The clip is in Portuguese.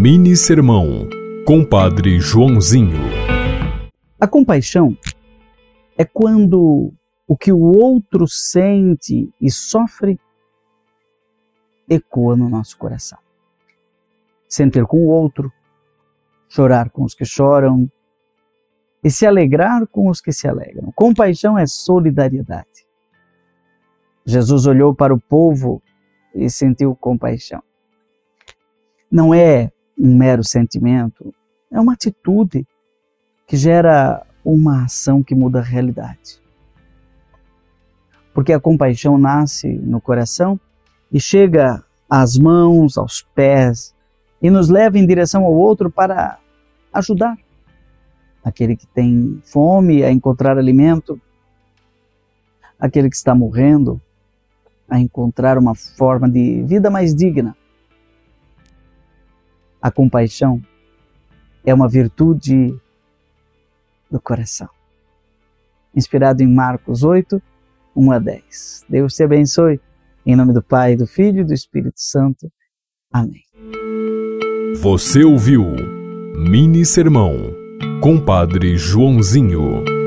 Mini Sermão, Compadre Joãozinho. A compaixão é quando o que o outro sente e sofre ecoa no nosso coração. Sentir com o outro, chorar com os que choram e se alegrar com os que se alegram. Compaixão é solidariedade. Jesus olhou para o povo e sentiu compaixão. Não é um mero sentimento, é uma atitude que gera uma ação que muda a realidade. Porque a compaixão nasce no coração e chega às mãos, aos pés e nos leva em direção ao outro para ajudar aquele que tem fome a encontrar alimento, aquele que está morrendo a encontrar uma forma de vida mais digna. A compaixão é uma virtude do coração. Inspirado em Marcos 8, 1 a 10. Deus te abençoe. Em nome do Pai, do Filho e do Espírito Santo. Amém. Você ouviu Mini Sermão, Compadre Joãozinho.